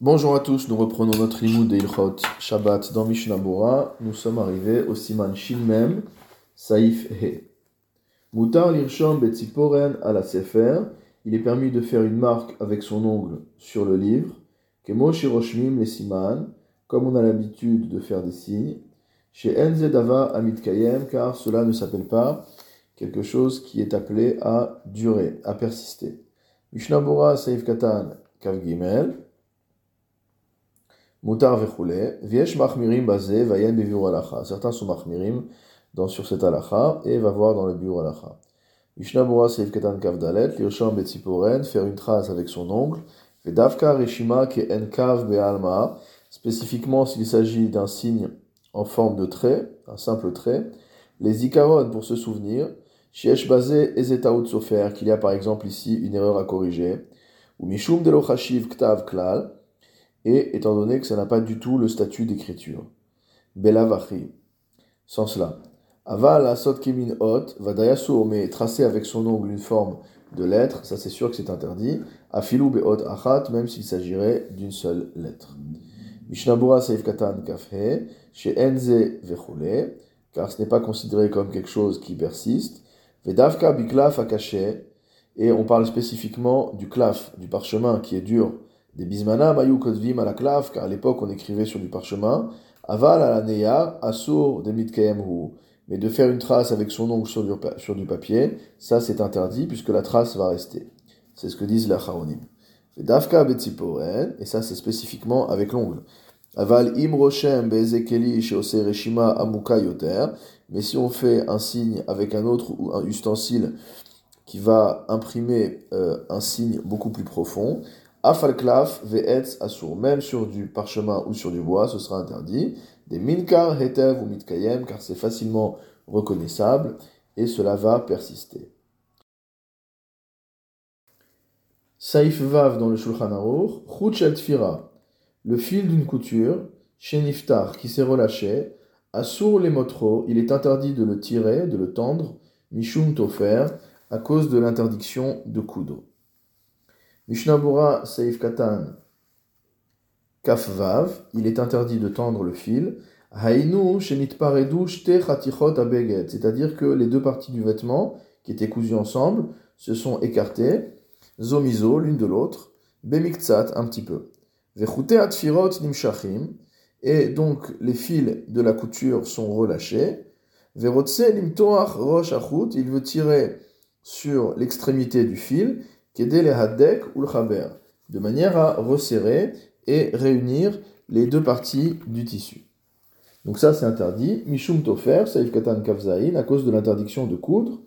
Bonjour à tous, nous reprenons notre limoud de Ilchot Shabbat dans Mishnah Bora. Nous sommes arrivés au siman Shin Saif He. Mutar lirshom betziporen à la sefer. Il est permis de faire une marque avec son ongle sur le livre. Kemo shiroshmim les siman, comme on a l'habitude de faire des signes. Chez Enze Dava Amit Kayem, car cela ne s'appelle pas quelque chose qui est appelé à durer, à persister. Mishnah Bora Saif Katan Kav Gimel. Mutar vechule, viesh machmirim bazé, vayen bevur alacha. Certains sont machmirim dans, sur cette alacha et va voir dans le bureau alacha. Mishnah Bora Seif Ketan Kavdalet, Lirsham Betziporen, faire une trace avec son ongle, Vedavka Reshima ke Enkav Bealma, spécifiquement s'il s'agit d'un signe en forme de trait, un simple trait, les ikaron pour se souvenir, Shiesh Bazé Ezetaout Sofer, qu'il y a par exemple ici une erreur à corriger, ou Mishum Delochashiv Ktav Klal, et étant donné que ça n'a pas du tout le statut d'écriture. Belavachi, sans cela. Aval asot kemin hot, vadayasur, mais tracer avec son ongle une forme de lettre, ça c'est sûr que c'est interdit. Afilu be'ot achat, même s'il s'agirait d'une seule lettre. Mishnabura seif katan kafhe, chez enze vechule, car ce n'est pas considéré comme quelque chose qui persiste. Vedavka biklaf akaché, et on parle spécifiquement du klaf, du parchemin qui est dur, des bismana mayu kotvim à la car à l'époque on écrivait sur du parchemin. Aval à la neya, asur de. Mais de faire une trace avec son ongle sur du, papier, ça c'est interdit puisque la trace va rester. C'est ce que disent les charonim. Dafka et ça c'est spécifiquement avec l'ongle. Aval im roshem beezekeli sheose reshima amuka yoter. Mais si on fait un signe avec un autre ou un ustensile qui va imprimer euh, un signe beaucoup plus profond, Afalklaf ve'etz asur. Même sur du parchemin ou sur du bois, ce sera interdit. Des minkar, hetev ou mitkayem, car c'est facilement reconnaissable et cela va persister. Saif Vav dans le Shulchan Aruch, Chutchel Tfira, le fil d'une couture, Sheniftar, qui s'est relâché, Asur les motro, il est interdit de le tirer, de le tendre, Mishum Tofer, à cause de l'interdiction de coudre. Mishnabura Saif Katan Kafvav, il est interdit de tendre le fil. Hainu Shenit Paredu Shte Abeget, c'est-à-dire que les deux parties du vêtement qui étaient cousues ensemble se sont écartées, zomizo l'une de l'autre, bemiktsat un petit peu. Vechute Atfirot Nimshachim, et donc les fils de la couture sont relâchés. Verotse Limtoach Rosh il veut tirer sur l'extrémité du fil ou le de manière à resserrer et réunir les deux parties du tissu. Donc ça c'est interdit. Mishum tofer, saif katan kavzaïn, à cause de l'interdiction de coudre.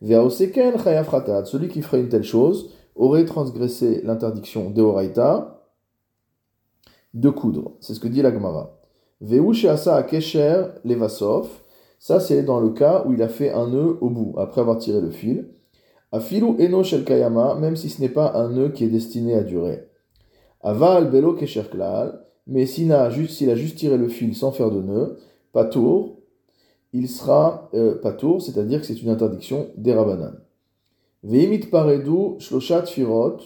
Ve'aoseken chayav celui qui ferait une telle chose aurait transgressé l'interdiction de Horaïta de coudre. C'est ce que dit la Gemara. Ve'u sheasa kesher levasov, ça c'est dans le cas où il a fait un nœud au bout, après avoir tiré le fil. Afilu eno shel kayama, même si ce n'est pas un nœud qui est destiné à durer. Aval belo kesher klal, mais s'il a, juste, tiré le fil sans faire de nœud, patour, il sera euh, patour, c'est-à-dire que c'est une interdiction des rabanan. Veimit paredu shloshat firot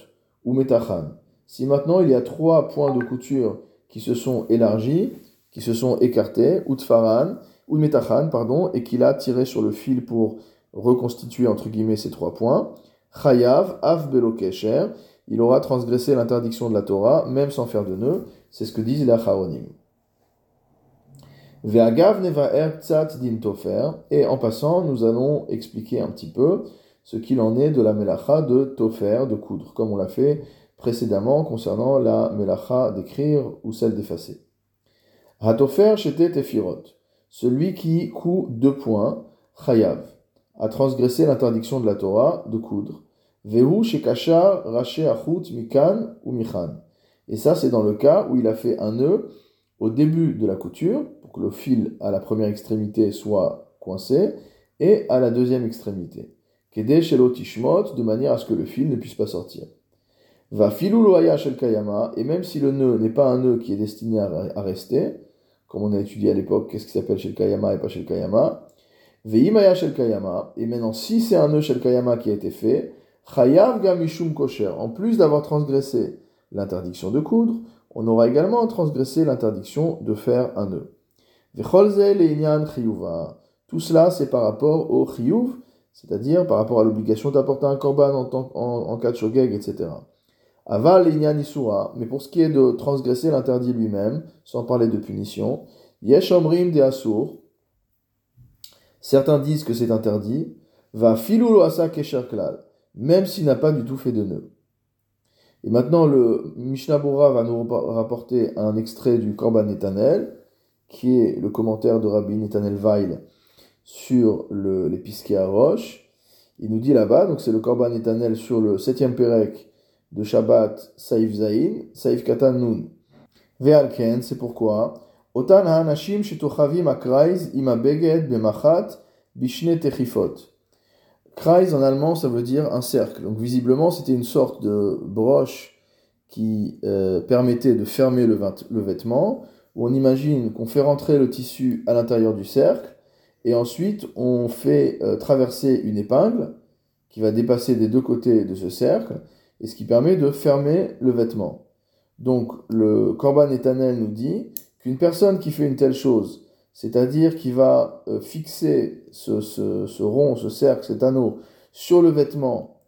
ou metachan. Si maintenant il y a trois points de couture qui se sont élargis, qui se sont écartés, ou tfaran, ou metachan, pardon, et qu'il a tiré sur le fil pour reconstituer entre guillemets ces trois points. Chayav, Av Belo Kesher, il aura transgressé l'interdiction de la Torah, même sans faire de nœud. C'est ce que disent les Acharonim. Ve'agav nevaer tzat din tofer. Et en passant, nous allons expliquer un petit peu ce qu'il en est de la melacha de tofer, de coudre, comme on l'a fait précédemment concernant la melacha d'écrire ou celle d'effacer. Hatofer shete tefirot. Celui qui coud deux points, chayav a transgressé l'interdiction de la Torah de coudre. Vehu shekasha mikan ou michan. Et ça, c'est dans le cas où il a fait un nœud au début de la couture, pour que le fil à la première extrémité soit coincé, et à la deuxième extrémité. Kede de manière à ce que le fil ne puisse pas sortir. Va shel kayama, et même si le nœud n'est pas un nœud qui est destiné à rester, comme on a étudié à l'époque, qu'est-ce qui s'appelle shel kayama et pas shel kayama, Veimaya shel kayama, et maintenant si c'est un nœud shel kayama qui a été fait, chayav gamishum kosher, en plus d'avoir transgressé l'interdiction de coudre, on aura également transgressé l'interdiction de faire un nœud. Tout cela, c'est par rapport au chiyuv, c'est-à-dire par rapport à l'obligation d'apporter un korban en, cas de shogeg, etc. Aval l'inyan isura, mais pour ce qui est de transgresser l'interdit lui-même, sans parler de punition, yesh omrim de asur, certains disent que c'est interdit, va filou asa même s'il n'a pas du tout fait de nœud. Et maintenant, le Mishnah va nous rapporter un extrait du Korban Netanel, qui est le commentaire de Rabbi Netanel Weil sur le, les à roche. Il nous dit là-bas, donc c'est le Korban Netanel sur le septième Perek de Shabbat Saif Zain, Saif Katan Nun. Ve'alken, c'est pourquoi. Otan. Kreis en allemand, ça veut dire un cercle. Donc visiblement, c'était une sorte de broche qui euh, permettait de fermer le, vêtement, où on imagine qu'on fait rentrer le tissu à l'intérieur du cercle, et ensuite on fait euh, traverser une épingle qui va dépasser des deux côtés de ce cercle, et ce qui permet de fermer le vêtement. Donc le Korban Etanel nous dit qu'une personne qui fait une telle chose c'est-à-dire qu'il va euh, fixer ce, rond, ce cercle, cet anneau sur le vêtement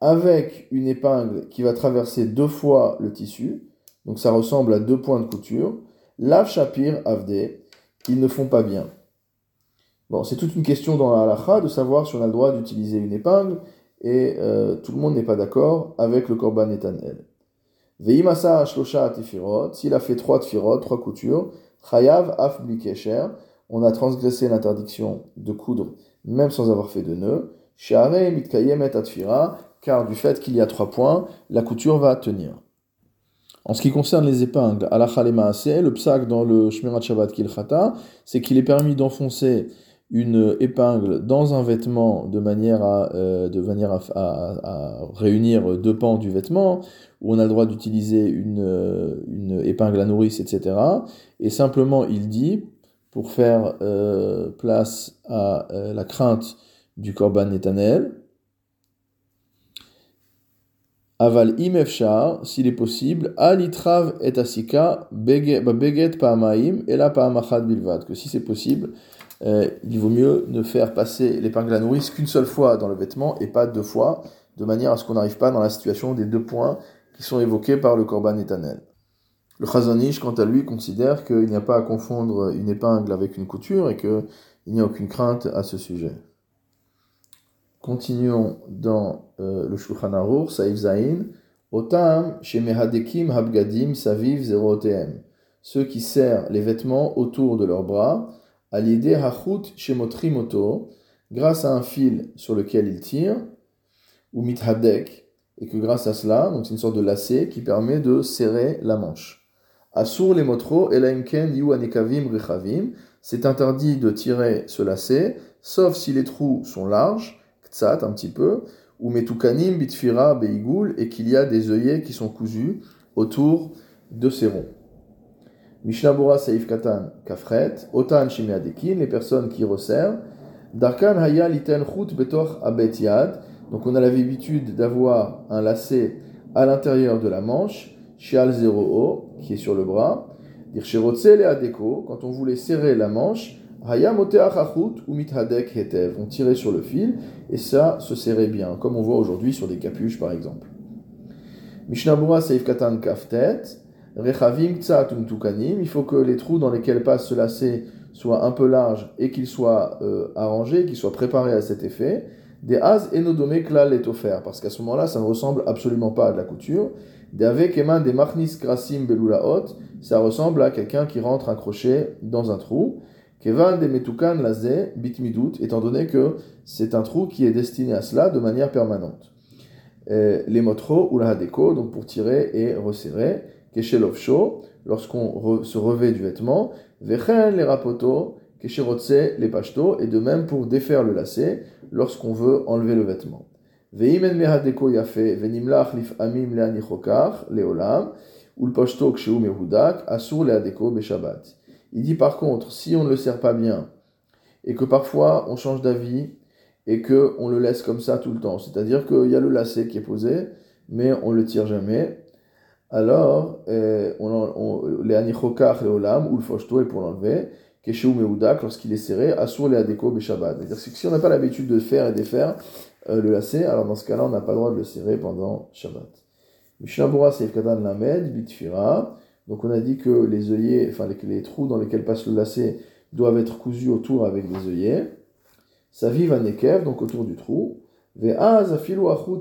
avec une épingle qui va traverser deux fois le tissu, donc ça ressemble à deux points de couture. Lav Shapir Avde, ils ne font pas bien. Bon, c'est toute une question dans la halakha de savoir si on a le droit d'utiliser une épingle, et euh, tout le monde n'est pas d'accord avec le korban etanel. Veimasa Shlosha Tifirot, s'il a fait trois tfirot, trois coutures, Chayav af blikesher, on a transgressé l'interdiction de coudre même sans avoir fait de nœud. Share mitkayemet atfira, car du fait qu'il y a trois points, la couture va tenir. En ce qui concerne les épingles, à la le psak dans le Shmirat Shabbat Kilchata, c'est qu'il est permis d'enfoncer une épingle dans un vêtement de manière à, euh, à, réunir deux pans du vêtement, où on a le droit d'utiliser une, euh, épingle à nourrice, etc. Et simplement, il dit, pour faire euh, place à la crainte du korban netanel, aval imefshar, s'il est possible, alitrav et asika beget paamaim et la paamachad bilvad, que si c'est possible, euh, il vaut mieux ne faire passer l'épingle à nourrice qu'une seule fois dans le vêtement et pas deux fois, de manière à ce qu'on n'arrive pas dans la situation des deux points qui sont évoqués par le Korban éternel. Le Chazanish, quant à lui, considère qu'il n'y a pas à confondre une épingle avec une couture et qu'il n'y a aucune crainte à ce sujet. Continuons dans euh, le Shulchan Aruch, Saïf Zain. Otam, chez Mehadekim Habgadim Saviv Zero Ceux qui serrent les vêtements autour de leurs bras, à l'idée hachut shemotrimoto, grâce à un fil sur lequel il tire, ou mithadek, et que grâce à cela, donc c'est une sorte de lacet qui permet de serrer la manche. Asur les motro elaimken yu anekavim rechavim, c'est interdit de tirer ce lacet, sauf si les trous sont larges, ktsat un petit peu, ou metukanim bitfira beigul, et qu'il y a des œillets qui sont cousus autour de ces ronds. Mishnabura Saif Katan Kafret, Otan Shimeadekin, les personnes qui resserrent. Darkan Haya Liten Chut Betor Abet Yad. Donc on a l'habitude d'avoir un lacet à l'intérieur de la manche, Shial 0O, qui est sur le bras. Dircherotse le Adeko, quand on voulait serrer la manche, Haya Moteachachut ou Mithadek Hetev. On tirait sur le fil et ça se serrait bien, comme on voit aujourd'hui sur des capuches par exemple. Mishnabura Saif Katan Kaftet il faut que les trous dans lesquels passe ce lacet soient un peu larges et qu'ils soient euh, arrangés, qu'ils soient préparés à cet effet. Des az enodome klal est offert, parce qu'à ce moment-là, ça ne ressemble absolument pas à de la couture. Des avec des machnis krasim belulaot, ça ressemble à quelqu'un qui rentre un crochet dans un trou. Kevan de metukan lazé bitmidut, étant donné que c'est un trou qui est destiné à cela de manière permanente. les motro ou la hadeko, donc pour tirer et resserrer keshelovsho, lorsqu'on se revêt du vêtement, vechen les rapoto, kesherotse les pashto, et de même pour défaire le lacet, lorsqu'on veut enlever le vêtement. Veimen mehadeko yafe, venimlach lif amim leanichokar, leolam, ou le pashto ksheou mehudak, asur leadeko beshabbat. Il dit par contre, si on ne le sert pas bien, et que parfois on change d'avis, et que on le laisse comme ça tout le temps, c'est-à-dire qu'il y a le lacet qui est posé, mais on le tire jamais, alors euh, on, on, les anichokach le olam ou le foshto et pour l'enlever, keshu meudak lorsqu'il est serré, asur le adeko beshabbat. C'est-à-dire que si on n'a pas l'habitude de faire et défaire euh, le lacet, alors dans ce cas-là on n'a pas le droit de le serrer pendant Shabbat. Mishnabura seif katan lamed bitfira. Donc on a dit que les œillets, enfin les, trous dans lesquels passe le lacet doivent être cousus autour avec des œillets. Ça vive à nekev, donc autour du trou. Ve'az achut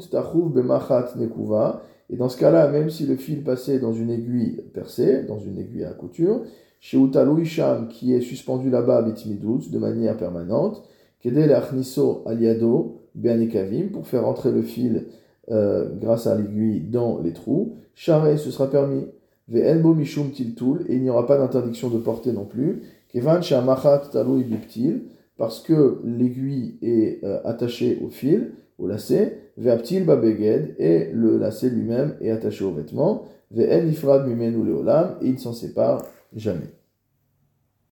tachouv bemachat nekuva. Et dans ce cas-là, même si le fil passait dans une aiguille percée, dans une aiguille à couture, chez Utalou Isham, qui est suspendu là-bas, bitmidut, de manière permanente, kedel achniso aliado, be'anekavim, pour faire entrer le fil euh, grâce à l'aiguille dans les trous, charé, ce sera permis. Ve'enbo mishum tiltul, et il n'y aura pas d'interdiction de porter non plus. Kevan shamachat talou biptil, parce que l'aiguille est euh, attachée au fil, au lacet, ve'aptil babeged, et le lacet lui-même est attaché au vêtement, ve'en ifrad mimenu leolam, et il ne s'en sépare jamais.